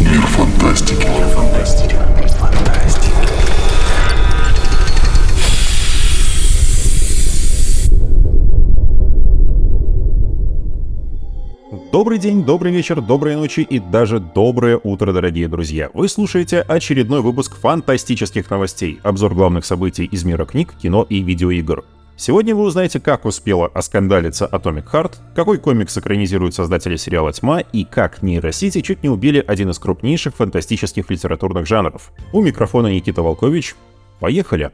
Мир фантастики. Добрый день, добрый вечер, доброй ночи и даже доброе утро, дорогие друзья. Вы слушаете очередной выпуск фантастических новостей, обзор главных событий из мира книг, кино и видеоигр. Сегодня вы узнаете, как успела оскандалиться Atomic Heart, какой комикс экранизируют создатели сериала «Тьма» и как нейросети чуть не убили один из крупнейших фантастических литературных жанров. У микрофона Никита Волкович. Поехали!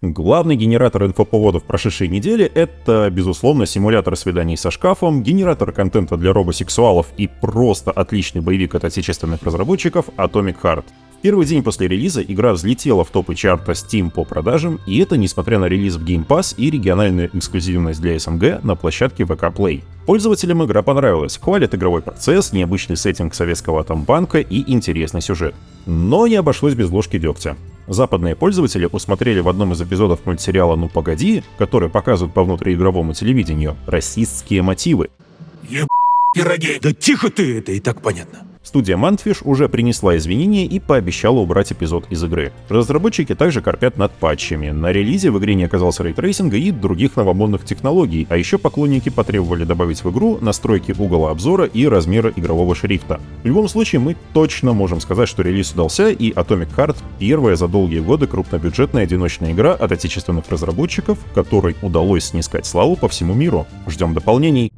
Главный генератор инфоповодов прошедшей недели — это, безусловно, симулятор свиданий со шкафом, генератор контента для робосексуалов и просто отличный боевик от отечественных разработчиков Atomic Heart. В первый день после релиза игра взлетела в топы чарта Steam по продажам, и это несмотря на релиз в Game Pass и региональную эксклюзивность для СНГ на площадке VK Play. Пользователям игра понравилась, хвалят игровой процесс, необычный сеттинг советского атомбанка и интересный сюжет. Но не обошлось без ложки дегтя. Западные пользователи усмотрели в одном из эпизодов мультсериала «Ну погоди», который показывают по внутриигровому телевидению, расистские мотивы. Еб... пироги. Да тихо ты, это и так понятно. Студия Mundfish уже принесла извинения и пообещала убрать эпизод из игры. Разработчики также корпят над патчами. На релизе в игре не оказалось рейтрейсинга и других новомодных технологий, а еще поклонники потребовали добавить в игру настройки угла обзора и размера игрового шрифта. В любом случае, мы точно можем сказать, что релиз удался, и Atomic Heart — первая за долгие годы крупнобюджетная одиночная игра от отечественных разработчиков, которой удалось снискать славу по всему миру. Ждем дополнений.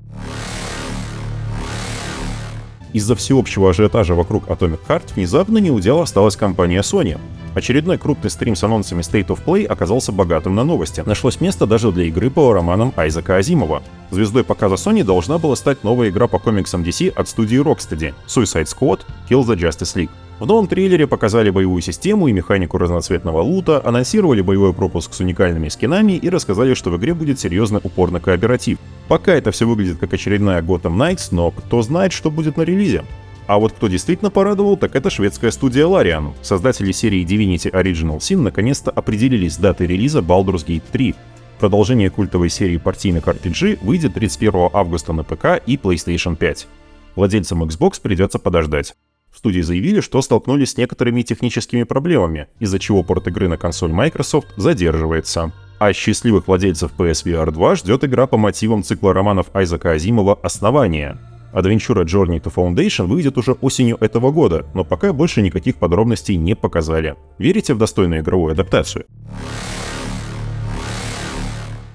Из-за всеобщего ажиотажа вокруг Atomic Heart внезапно не удел осталась компания Sony. Очередной крупный стрим с анонсами State of Play оказался богатым на новости. Нашлось место даже для игры по романам Айзека Азимова. Звездой показа Sony должна была стать новая игра по комиксам DC от студии Rocksteady — Suicide Squad Kill the Justice League. В новом трейлере показали боевую систему и механику разноцветного лута, анонсировали боевой пропуск с уникальными скинами и рассказали, что в игре будет серьезный упор на кооператив. Пока это все выглядит как очередная Gotham Knights, но кто знает, что будет на релизе. А вот кто действительно порадовал, так это шведская студия Larian. Создатели серии Divinity Original Sin наконец-то определились с датой релиза Baldur's Gate 3. Продолжение культовой серии партийных RPG выйдет 31 августа на ПК и PlayStation 5. Владельцам Xbox придется подождать. В студии заявили, что столкнулись с некоторыми техническими проблемами, из-за чего порт игры на консоль Microsoft задерживается. А счастливых владельцев PSVR 2 ждет игра по мотивам цикла романов Айзека Азимова «Основание». Adventure Journey to Foundation выйдет уже осенью этого года, но пока больше никаких подробностей не показали. Верите в достойную игровую адаптацию?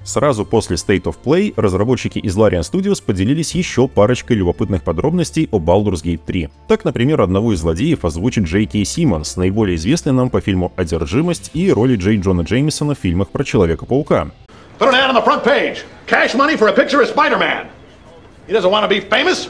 Сразу после State of Play разработчики из Larian Studios поделились еще парочкой любопытных подробностей о Baldur's Gate 3. Так, например, одного из злодеев озвучит Джей Кей Симмонс, наиболее известный нам по фильму «Одержимость» и роли Джей Джона Джеймисона в фильмах про Человека-паука. Cash money for a picture of Spider-Man. He doesn't want to be famous,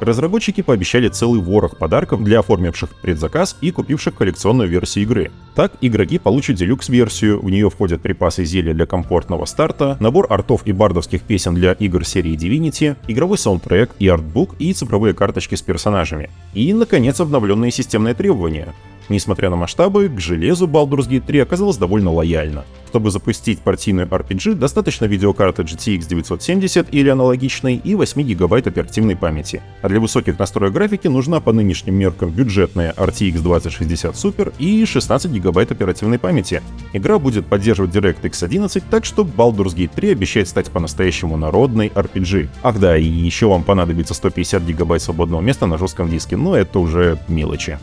Разработчики пообещали целый ворох подарков для оформивших предзаказ и купивших коллекционную версию игры. Так, игроки получат делюкс-версию, в нее входят припасы зелья для комфортного старта, набор артов и бардовских песен для игр серии Divinity, игровой саундтрек и артбук и цифровые карточки с персонажами. И, наконец, обновленные системные требования. Несмотря на масштабы, к железу Baldur's Gate 3 оказалось довольно лояльно. Чтобы запустить партийную RPG, достаточно видеокарты GTX 970 или аналогичной и 8 гигабайт оперативной памяти. А для высоких настроек графики нужна по нынешним меркам бюджетная RTX 2060 Super и 16 гигабайт оперативной памяти. Игра будет поддерживать DirectX 11, так что Baldur's Gate 3 обещает стать по-настоящему народной RPG. Ах да, и еще вам понадобится 150 гигабайт свободного места на жестком диске, но это уже мелочи.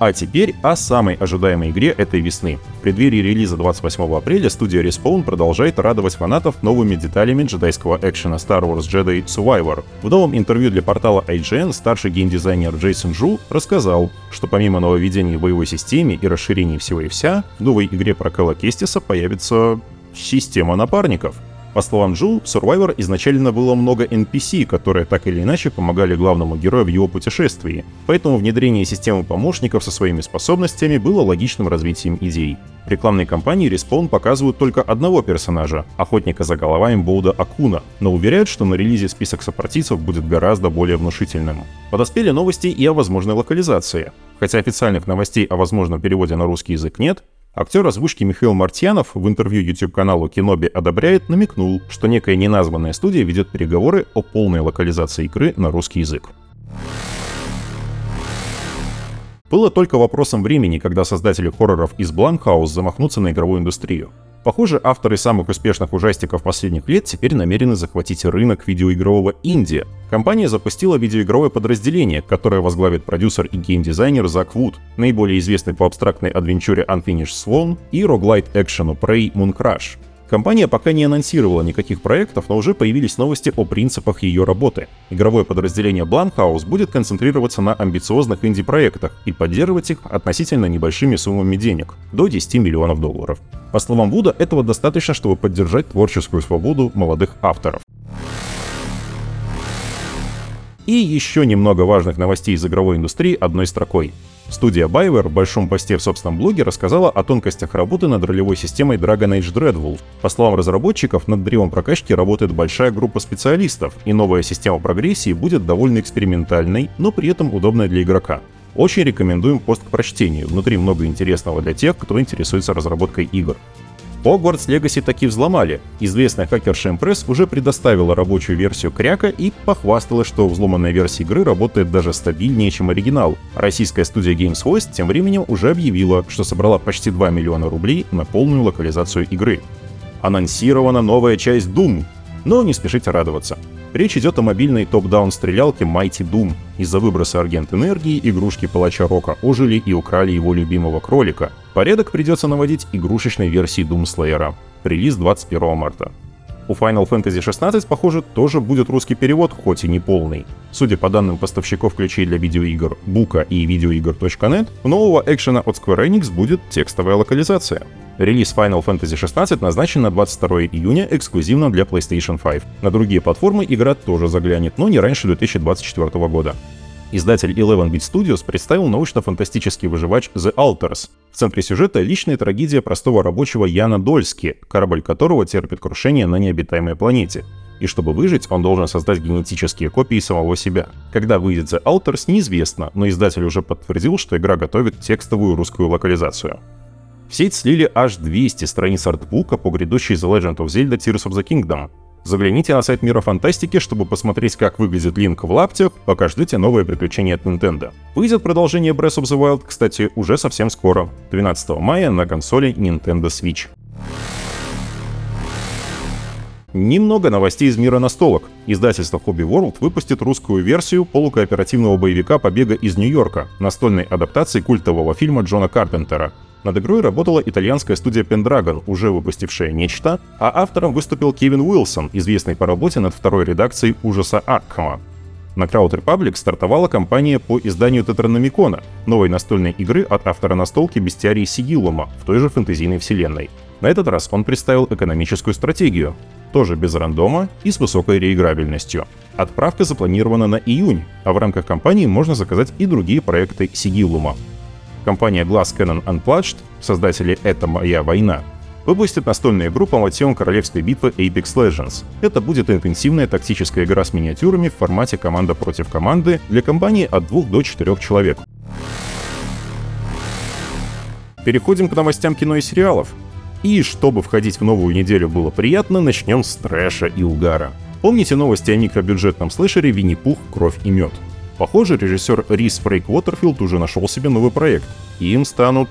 А теперь о самой ожидаемой игре этой весны. В преддверии релиза 28 апреля студия Respawn продолжает радовать фанатов новыми деталями джедайского экшена Star Wars Jedi Survivor. В новом интервью для портала IGN старший геймдизайнер Джейсон Джу рассказал, что помимо нововведений в боевой системе и расширений всего и вся, в новой игре про Кэлла Кестиса появится система напарников — по словам Джул, в Survivor изначально было много NPC, которые так или иначе помогали главному герою в его путешествии, поэтому внедрение системы помощников со своими способностями было логичным развитием идей. В рекламной кампании Respawn показывают только одного персонажа — охотника за головами Боуда Акуна, но уверяют, что на релизе список сопартийцев будет гораздо более внушительным. Подоспели новости и о возможной локализации. Хотя официальных новостей о возможном переводе на русский язык нет, Актер озвучки Михаил Мартьянов в интервью YouTube-каналу «Киноби одобряет» намекнул, что некая неназванная студия ведет переговоры о полной локализации игры на русский язык. Было только вопросом времени, когда создатели хорроров из Blumhouse замахнутся на игровую индустрию. Похоже, авторы самых успешных ужастиков последних лет теперь намерены захватить рынок видеоигрового инди. Компания запустила видеоигровое подразделение, которое возглавит продюсер и геймдизайнер Зак Вуд, наиболее известный по абстрактной адвенчуре Unfinished Swan и роглайт экшену Prey Moon Crash. Компания пока не анонсировала никаких проектов, но уже появились новости о принципах ее работы. Игровое подразделение Blumhouse будет концентрироваться на амбициозных инди-проектах и поддерживать их относительно небольшими суммами денег – до 10 миллионов долларов. По словам Вуда, этого достаточно, чтобы поддержать творческую свободу молодых авторов. И еще немного важных новостей из игровой индустрии одной строкой. Студия BioWare в большом посте в собственном блоге рассказала о тонкостях работы над ролевой системой Dragon Age Dreadwolf. По словам разработчиков, над древом прокачки работает большая группа специалистов, и новая система прогрессии будет довольно экспериментальной, но при этом удобной для игрока. Очень рекомендуем пост к прочтению, внутри много интересного для тех, кто интересуется разработкой игр. Hogwarts Legacy таки взломали. Известная хакерша Impress уже предоставила рабочую версию кряка и похвасталась, что взломанная версия игры работает даже стабильнее, чем оригинал. Российская студия Games Host тем временем уже объявила, что собрала почти 2 миллиона рублей на полную локализацию игры. Анонсирована новая часть Doom, но не спешите радоваться. Речь идет о мобильной топ-даун стрелялке Mighty Doom. Из-за выброса аргент энергии игрушки палача Рока ожили и украли его любимого кролика. Порядок придется наводить игрушечной версии Doom Slayer. Релиз 21 марта. У Final Fantasy XVI, похоже, тоже будет русский перевод, хоть и не полный. Судя по данным поставщиков ключей для видеоигр Бука и видеоигр.нет, у нового экшена от Square Enix будет текстовая локализация. Релиз Final Fantasy XVI назначен на 22 июня эксклюзивно для PlayStation 5. На другие платформы игра тоже заглянет, но не раньше 2024 года. Издатель 11-Bit Studios представил научно-фантастический выживач The Alters. В центре сюжета личная трагедия простого рабочего Яна Дольски, корабль которого терпит крушение на необитаемой планете. И чтобы выжить, он должен создать генетические копии самого себя. Когда выйдет The Alters, неизвестно, но издатель уже подтвердил, что игра готовит текстовую русскую локализацию. В сеть слили аж 200 страниц артбука по грядущей The Legend of Zelda Tears of the Kingdom. Загляните на сайт Мира Фантастики, чтобы посмотреть, как выглядит Линк в лаптях, пока ждете новые приключения от Nintendo. Выйдет продолжение Breath of the Wild, кстати, уже совсем скоро, 12 мая на консоли Nintendo Switch. Немного новостей из мира настолок. Издательство Hobby World выпустит русскую версию полукооперативного боевика «Побега из Нью-Йорка», настольной адаптации культового фильма Джона Карпентера. Над игрой работала итальянская студия Pendragon, уже выпустившая «Нечто», а автором выступил Кевин Уилсон, известный по работе над второй редакцией «Ужаса Аркхама». На Crowd Republic стартовала кампания по изданию Тетрономикона, новой настольной игры от автора настолки Бестиарии Сигилума в той же фэнтезийной вселенной. На этот раз он представил экономическую стратегию, тоже без рандома и с высокой реиграбельностью. Отправка запланирована на июнь, а в рамках кампании можно заказать и другие проекты Сигилума. Компания Glass Cannon Unplugged, создатели «Это моя война», выпустит настольную игру по мотивам королевской битвы Apex Legends. Это будет интенсивная тактическая игра с миниатюрами в формате команда против команды для компании от 2 до 4 человек. Переходим к новостям кино и сериалов. И чтобы входить в новую неделю было приятно, начнем с трэша и угара. Помните новости о микробюджетном слэшере «Винни-Пух. Кровь и мед»? Похоже, режиссер Рис Фрейк Уотерфилд уже нашел себе новый проект. И им станут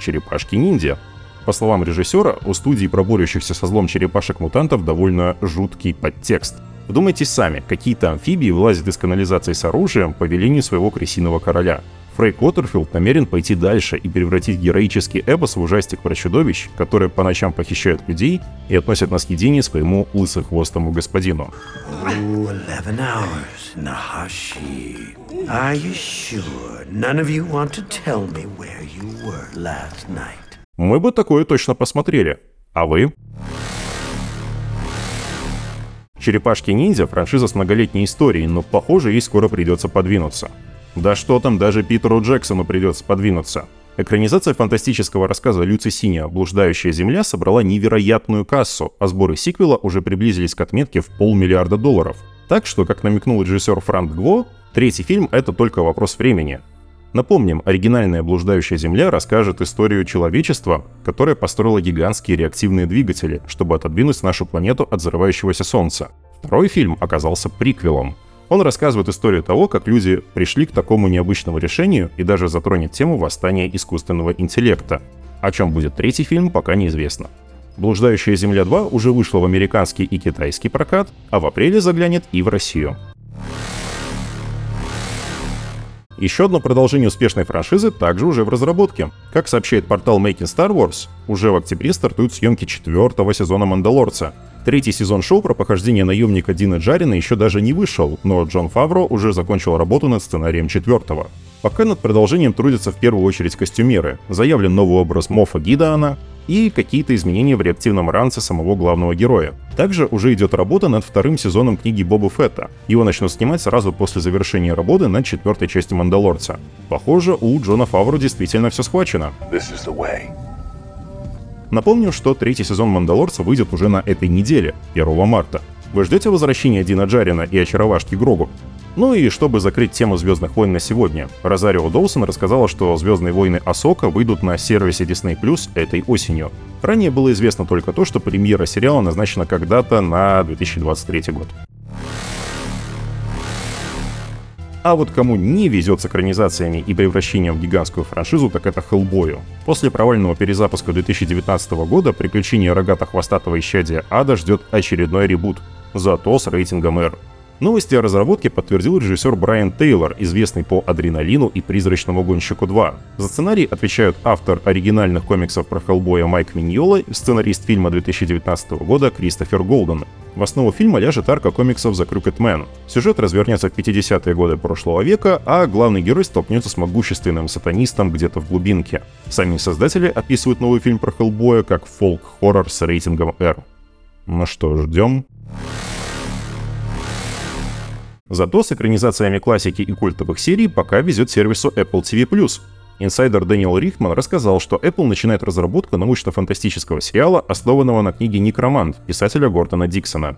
черепашки-ниндзя. По словам режиссера, у студии про борющихся со злом черепашек-мутантов довольно жуткий подтекст. Вдумайтесь сами, какие-то амфибии вылазят из канализации с оружием по велению своего крысиного короля. Фрейк Уотерфилд намерен пойти дальше и превратить героический эпос в ужастик про чудовищ, которые по ночам похищают людей и относят на съедение своему лысохвостому господину. Мы бы такое точно посмотрели. А вы? Черепашки-ниндзя – франшиза с многолетней историей, но, похоже, ей скоро придется подвинуться. Да что там, даже Питеру Джексону придется подвинуться. Экранизация фантастического рассказа Люци Синия «Блуждающая земля» собрала невероятную кассу, а сборы сиквела уже приблизились к отметке в полмиллиарда долларов. Так что, как намекнул режиссер Франк Гво, третий фильм — это только вопрос времени. Напомним, оригинальная «Блуждающая Земля» расскажет историю человечества, которое построило гигантские реактивные двигатели, чтобы отодвинуть нашу планету от взрывающегося Солнца. Второй фильм оказался приквелом. Он рассказывает историю того, как люди пришли к такому необычному решению и даже затронет тему восстания искусственного интеллекта. О чем будет третий фильм, пока неизвестно. «Блуждающая Земля 2» уже вышла в американский и китайский прокат, а в апреле заглянет и в Россию. Еще одно продолжение успешной франшизы также уже в разработке. Как сообщает портал Making Star Wars, уже в октябре стартуют съемки четвертого сезона «Мандалорца». Третий сезон шоу про похождение наемника Дина Джарина еще даже не вышел, но Джон Фавро уже закончил работу над сценарием четвертого. Пока над продолжением трудятся в первую очередь костюмеры. Заявлен новый образ Мофа Гидаана, и какие-то изменения в реактивном ранце самого главного героя. Также уже идет работа над вторым сезоном книги Боба Фетта. Его начнут снимать сразу после завершения работы над четвертой частью Мандалорца. Похоже, у Джона Фавро действительно все схвачено. Напомню, что третий сезон Мандалорца выйдет уже на этой неделе, 1 марта. Вы ждете возвращения Дина Джарина и очаровашки Грогу? Ну и чтобы закрыть тему Звездных войн на сегодня, Розарио Доусон рассказала, что Звездные войны Асока выйдут на сервисе Disney Plus этой осенью. Ранее было известно только то, что премьера сериала назначена когда-то на 2023 год. А вот кому не везет с экранизациями и превращением в гигантскую франшизу, так это Хеллбою. После провального перезапуска 2019 года приключения рогато-хвостатого исчадия Ада ждет очередной ребут, зато с рейтингом R. Новости о разработке подтвердил режиссер Брайан Тейлор, известный по «Адреналину» и «Призрачному гонщику 2». За сценарий отвечают автор оригинальных комиксов про Хеллбоя Майк Миньола и сценарист фильма 2019 года Кристофер Голден. В основу фильма ляжет арка комиксов The Crooked Man. Сюжет развернется в 50-е годы прошлого века, а главный герой столкнется с могущественным сатанистом где-то в глубинке. Сами создатели описывают новый фильм про Хеллбоя как фолк-хоррор с рейтингом R. Ну что, ждем? Зато с экранизациями классики и культовых серий пока везет сервису Apple TV+. Инсайдер Дэниел Рихман рассказал, что Apple начинает разработку научно-фантастического сериала, основанного на книге «Некромант» писателя Гордона Диксона.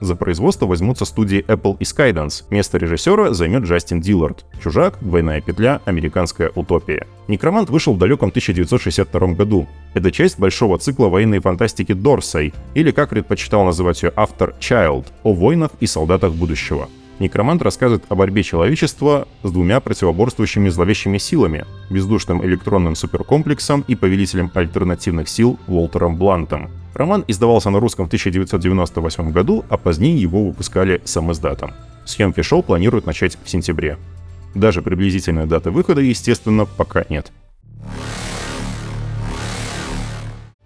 За производство возьмутся студии Apple и Skydance. Место режиссера займет Джастин Диллард. «Чужак», «Двойная петля», «Американская утопия». «Некромант» вышел в далеком 1962 году. Это часть большого цикла военной фантастики Дорсей, или, как предпочитал называть ее автор, Child, о войнах и солдатах будущего. Некромант рассказывает о борьбе человечества с двумя противоборствующими зловещими силами — бездушным электронным суперкомплексом и повелителем альтернативных сил Уолтером Блантом. Роман издавался на русском в 1998 году, а позднее его выпускали сам издатом. Съемки шоу планируют начать в сентябре. Даже приблизительной даты выхода, естественно, пока нет.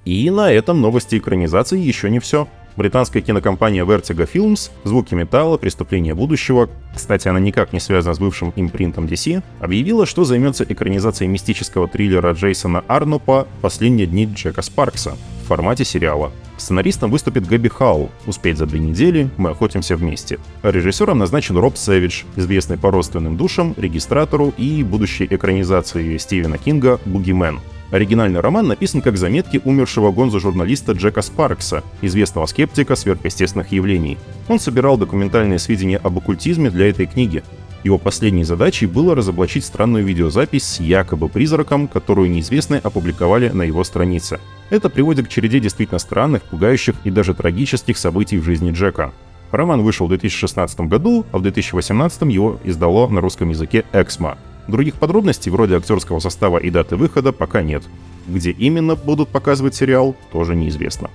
И на этом новости экранизации еще не все. Британская кинокомпания Vertigo Films, звуки металла, преступления будущего, кстати, она никак не связана с бывшим импринтом DC, объявила, что займется экранизацией мистического триллера Джейсона Арнопа «Последние дни Джека Спаркса» в формате сериала. Сценаристом выступит Габи Халл. Успеть за две недели, мы охотимся вместе. Режиссером назначен Роб Сэвидж, известный по родственным душам, регистратору и будущей экранизации Стивена Кинга «Бугимен». Оригинальный роман написан как заметки умершего гонзо-журналиста Джека Спаркса, известного скептика сверхъестественных явлений. Он собирал документальные сведения об оккультизме для этой книги. Его последней задачей было разоблачить странную видеозапись с якобы призраком, которую неизвестные опубликовали на его странице. Это приводит к череде действительно странных, пугающих и даже трагических событий в жизни Джека. Роман вышел в 2016 году, а в 2018 его издало на русском языке «Эксмо», Других подробностей, вроде актерского состава и даты выхода, пока нет. Где именно будут показывать сериал, тоже неизвестно.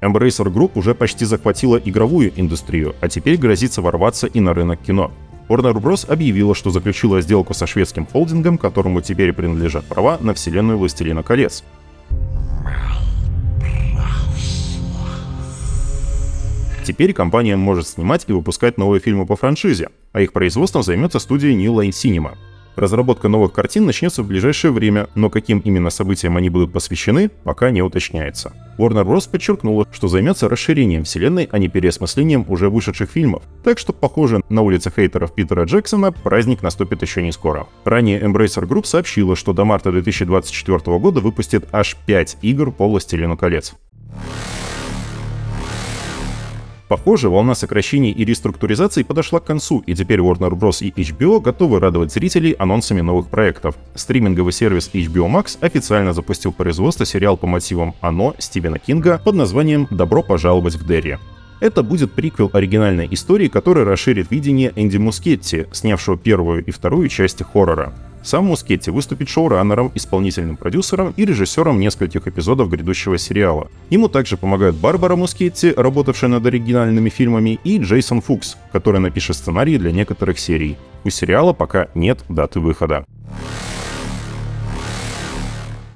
Embracer Group уже почти захватила игровую индустрию, а теперь грозится ворваться и на рынок кино. Warner Bros. объявила, что заключила сделку со шведским холдингом, которому теперь принадлежат права на вселенную «Властелина колец». Теперь компания может снимать и выпускать новые фильмы по франшизе, а их производством займется студия New Line Cinema. Разработка новых картин начнется в ближайшее время, но каким именно событиям они будут посвящены, пока не уточняется. Warner Bros. подчеркнула, что займется расширением вселенной, а не переосмыслением уже вышедших фильмов. Так что, похоже, на улице хейтеров Питера Джексона праздник наступит еще не скоро. Ранее Embracer Group сообщила, что до марта 2024 года выпустит аж 5 игр по «Властелину колец». Похоже, волна сокращений и реструктуризации подошла к концу, и теперь Warner Bros. и HBO готовы радовать зрителей анонсами новых проектов. Стриминговый сервис HBO Max официально запустил производство сериал по мотивам «Оно» Стивена Кинга под названием «Добро пожаловать в Дерри». Это будет приквел оригинальной истории, который расширит видение Энди Мускетти, снявшего первую и вторую части хоррора. Сам Мускетти выступит шоураннером, исполнительным продюсером и режиссером нескольких эпизодов грядущего сериала. Ему также помогают Барбара Мускетти, работавшая над оригинальными фильмами, и Джейсон Фукс, который напишет сценарии для некоторых серий. У сериала пока нет даты выхода.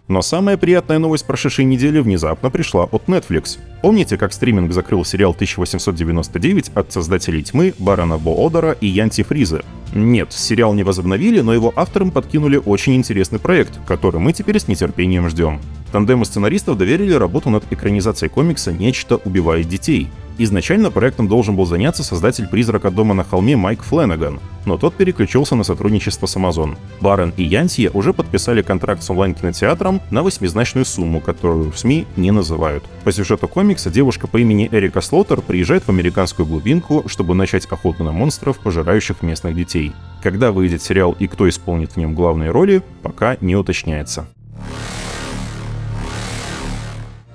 Но самая приятная новость прошедшей недели внезапно пришла от Netflix. Помните, как стриминг закрыл сериал 1899 от создателей «Тьмы» Барона Боодера и Янти Фриза? Нет, сериал не возобновили, но его авторам подкинули очень интересный проект, который мы теперь с нетерпением ждем. Тандему сценаристов доверили работу над экранизацией комикса «Нечто убивает детей», Изначально проектом должен был заняться создатель «Призрака дома на холме» Майк Фленаган, но тот переключился на сотрудничество с Amazon. Барон и Янсия уже подписали контракт с онлайн-кинотеатром на восьмизначную сумму, которую в СМИ не называют. По сюжету комикса девушка по имени Эрика Слоттер приезжает в американскую глубинку, чтобы начать охоту на монстров, пожирающих местных детей. Когда выйдет сериал и кто исполнит в нем главные роли, пока не уточняется.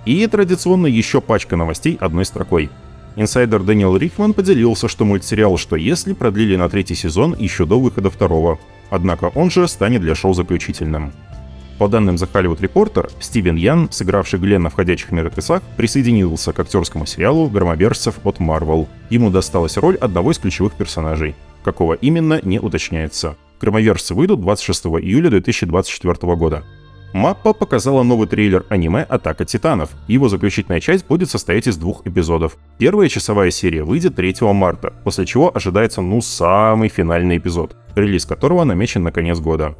И традиционно еще пачка новостей одной строкой. Инсайдер Дэниел Рихман поделился, что мультсериал «Что если» продлили на третий сезон еще до выхода второго, однако он же станет для шоу заключительным. По данным The Hollywood Reporter, Стивен Ян, сыгравший Гленна в «Ходячих мертвецах», присоединился к актерскому сериалу «Громобержцев» от Marvel. Ему досталась роль одного из ключевых персонажей. Какого именно, не уточняется. Громоверцы выйдут 26 июля 2024 года. Маппа показала новый трейлер аниме «Атака титанов». Его заключительная часть будет состоять из двух эпизодов. Первая часовая серия выйдет 3 марта, после чего ожидается ну самый финальный эпизод, релиз которого намечен на конец года.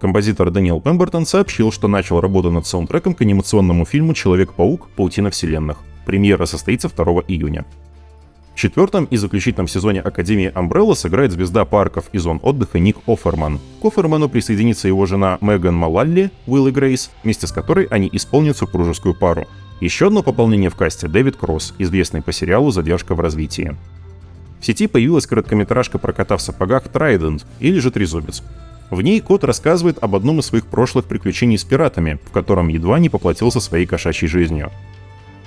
Композитор Дэниел Пембертон сообщил, что начал работу над саундтреком к анимационному фильму «Человек-паук. Паутина вселенных». Премьера состоится 2 июня. В четвертом и заключительном сезоне Академии Umbrella сыграет звезда парков и зон отдыха Ник Оферман. К Оферману присоединится его жена Меган Малалли, Уилл и Грейс, вместе с которой они исполнят супружескую пару. Еще одно пополнение в касте — Дэвид Кросс, известный по сериалу «Задержка в развитии». В сети появилась короткометражка про кота в сапогах Трайдент или же Трезубец. В ней кот рассказывает об одном из своих прошлых приключений с пиратами, в котором едва не поплатился своей кошачьей жизнью.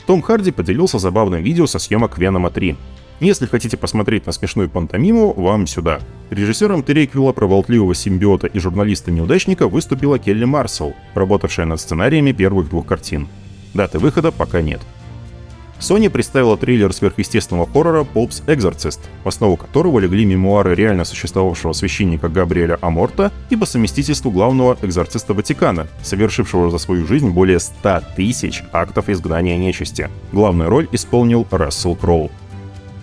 Том Харди поделился забавным видео со съемок Венома 3. Если хотите посмотреть на смешную пантомиму, вам сюда. Режиссером триквела про болтливого симбиота и журналиста-неудачника выступила Келли Марсел, работавшая над сценариями первых двух картин. Даты выхода пока нет. Sony представила трейлер сверхъестественного хоррора Pope's Exorcist, в основу которого легли мемуары реально существовавшего священника Габриэля Аморта и по совместительству главного экзорциста Ватикана, совершившего за свою жизнь более 100 тысяч актов изгнания нечисти. Главную роль исполнил Рассел Кроу.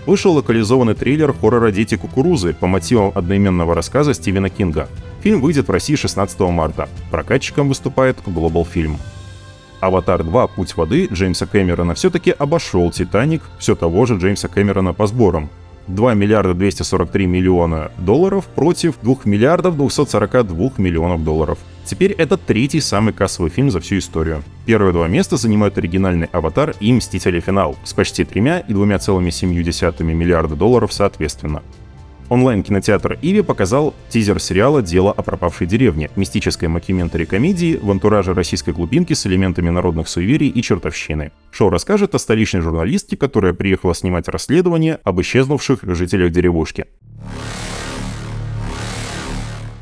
Вышел локализованный трейлер хоррора «Дети кукурузы» по мотивам одноименного рассказа Стивена Кинга. Фильм выйдет в России 16 марта. Прокатчиком выступает Global Film. «Аватар 2. Путь воды» Джеймса Кэмерона все-таки обошел «Титаник» все того же Джеймса Кэмерона по сборам. 2 миллиарда 243 миллиона долларов против 2 миллиардов 242 миллионов долларов. Теперь это третий самый кассовый фильм за всю историю. Первые два места занимают оригинальный «Аватар» и «Мстители. Финал» с почти тремя и 2,7 миллиарда долларов соответственно. Онлайн-кинотеатр Иви показал тизер сериала «Дело о пропавшей деревне» — мистической мокюментари комедии в антураже российской глубинки с элементами народных суеверий и чертовщины. Шоу расскажет о столичной журналистке, которая приехала снимать расследование об исчезнувших жителях деревушки.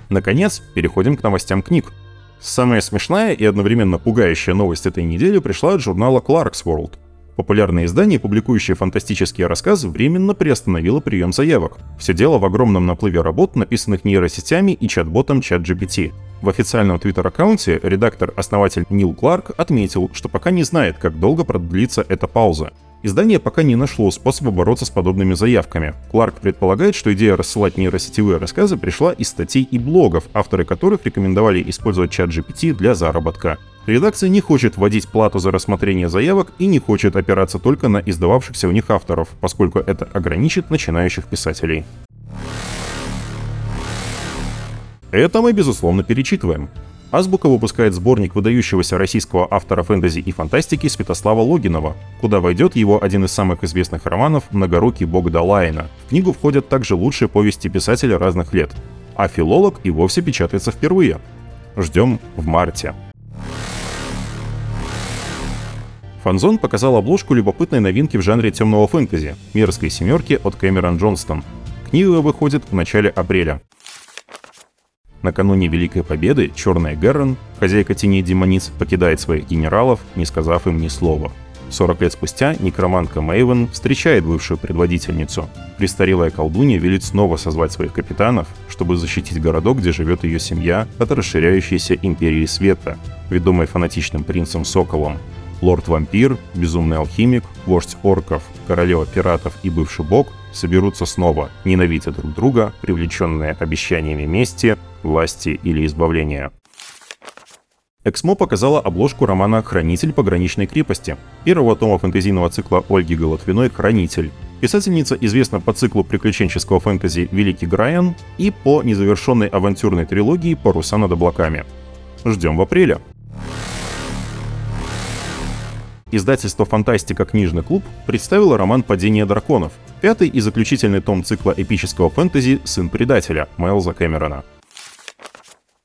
Наконец, переходим к новостям книг. Самая смешная и одновременно пугающая новость этой недели пришла от журнала Clark's World — Популярное издание, публикующее фантастические рассказы, временно приостановило прием заявок. Все дело в огромном наплыве работ, написанных нейросетями и чат-ботом ChatGPT. В официальном твиттер-аккаунте редактор-основатель Нил Кларк отметил, что пока не знает, как долго продлится эта пауза. Издание пока не нашло способа бороться с подобными заявками. Кларк предполагает, что идея рассылать нейросетевые рассказы пришла из статей и блогов, авторы которых рекомендовали использовать чат GPT для заработка. Редакция не хочет вводить плату за рассмотрение заявок и не хочет опираться только на издававшихся у них авторов, поскольку это ограничит начинающих писателей. Это мы, безусловно, перечитываем. Азбука выпускает сборник выдающегося российского автора фэнтези и фантастики Святослава Логинова, куда войдет его один из самых известных романов «Многорукий бог Далайна». В книгу входят также лучшие повести писателя разных лет. А «Филолог» и вовсе печатается впервые. Ждем в марте. Фанзон показал обложку любопытной новинки в жанре темного фэнтези «Мирской семерки» от Кэмерон Джонстон. Книга выходит в начале апреля. Накануне Великой Победы Черная Геррон, хозяйка теней демониц, покидает своих генералов, не сказав им ни слова. 40 лет спустя некромантка Мэйвен встречает бывшую предводительницу. Престарелая колдунья велит снова созвать своих капитанов, чтобы защитить городок, где живет ее семья, от расширяющейся империи света, ведомой фанатичным принцем Соколом. Лорд-вампир, безумный алхимик, вождь орков, королева пиратов и бывший бог соберутся снова, ненавидя друг друга, привлеченные обещаниями мести, власти или избавления. Эксмо показала обложку романа «Хранитель пограничной крепости», первого тома фэнтезийного цикла Ольги Голотвиной «Хранитель». Писательница известна по циклу приключенческого фэнтези «Великий Грайан» и по незавершенной авантюрной трилогии «Паруса над облаками». Ждем в апреле. Издательство «Фантастика. Книжный клуб» представило роман «Падение драконов», пятый и заключительный том цикла эпического фэнтези «Сын предателя» Майлза Кэмерона.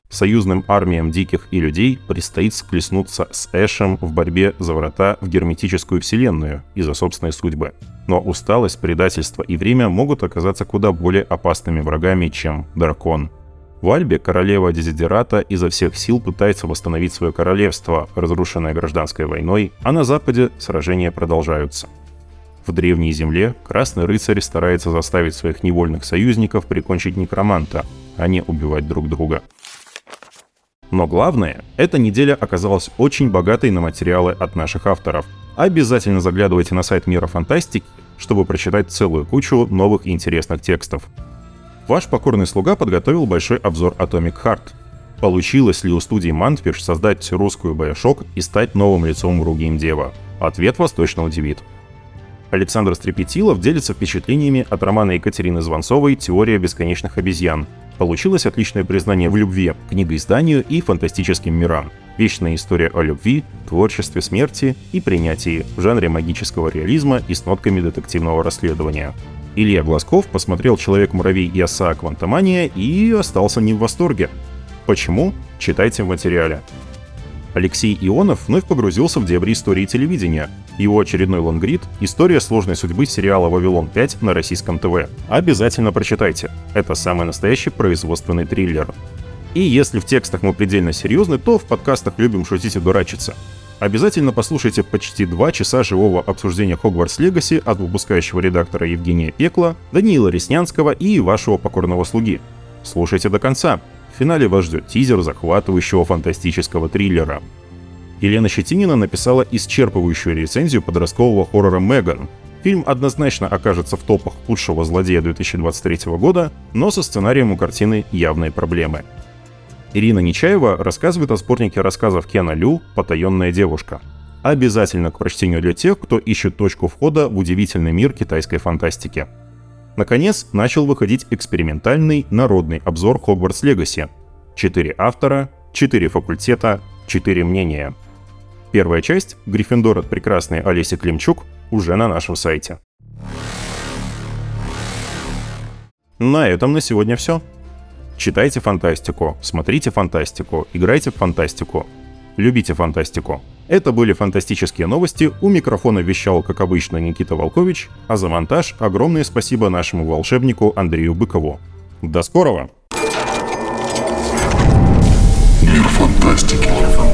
Союзным армиям диких и людей предстоит сплеснуться с Эшем в борьбе за врата в герметическую вселенную и за собственные судьбы. Но усталость, предательство и время могут оказаться куда более опасными врагами, чем дракон. В Альбе королева Дезидерата изо всех сил пытается восстановить свое королевство, разрушенное гражданской войной, а на западе сражения продолжаются. В Древней Земле Красный Рыцарь старается заставить своих невольных союзников прикончить некроманта, а не убивать друг друга. Но главное, эта неделя оказалась очень богатой на материалы от наших авторов. Обязательно заглядывайте на сайт Мира Фантастики, чтобы прочитать целую кучу новых интересных текстов. Ваш покорный слуга подготовил большой обзор Atomic Heart. Получилось ли у студии Mantfish создать русскую Bioshock и стать новым лицом Rugame Дева? Ответ вас точно удивит. Александр Стрепетилов делится впечатлениями от романа Екатерины Звонцовой «Теория бесконечных обезьян», Получилось отличное признание в любви к книгоизданию и фантастическим мирам. Вечная история о любви, творчестве смерти и принятии в жанре магического реализма и с нотками детективного расследования. Илья Глазков посмотрел «Человек-муравей» и «Оса Квантомания» и остался не в восторге. Почему? Читайте в материале. Алексей Ионов вновь погрузился в дебри истории телевидения. Его очередной лонгрид — история сложной судьбы сериала «Вавилон-5» на российском ТВ. Обязательно прочитайте. Это самый настоящий производственный триллер. И если в текстах мы предельно серьезны, то в подкастах любим шутить и дурачиться. Обязательно послушайте почти два часа живого обсуждения Хогвартс Легаси от выпускающего редактора Евгения Пекла, Даниила Реснянского и вашего покорного слуги. Слушайте до конца. В финале вас ждет тизер захватывающего фантастического триллера. Елена Щетинина написала исчерпывающую рецензию подросткового хоррора «Меган». Фильм однозначно окажется в топах лучшего злодея 2023 года, но со сценарием у картины явные проблемы. Ирина Нечаева рассказывает о сборнике рассказов Кена Лю «Потаенная девушка». Обязательно к прочтению для тех, кто ищет точку входа в удивительный мир китайской фантастики. Наконец, начал выходить экспериментальный народный обзор Хогвартс Легаси. Четыре автора, четыре факультета, четыре мнения. Первая часть «Гриффиндор от прекрасной Олеси Климчук» уже на нашем сайте. На этом на сегодня все. Читайте фантастику, смотрите фантастику, играйте в фантастику, любите фантастику. Это были фантастические новости. У микрофона вещал, как обычно, Никита Волкович, а за монтаж огромное спасибо нашему волшебнику Андрею Быкову. До скорого! Мир фантастики.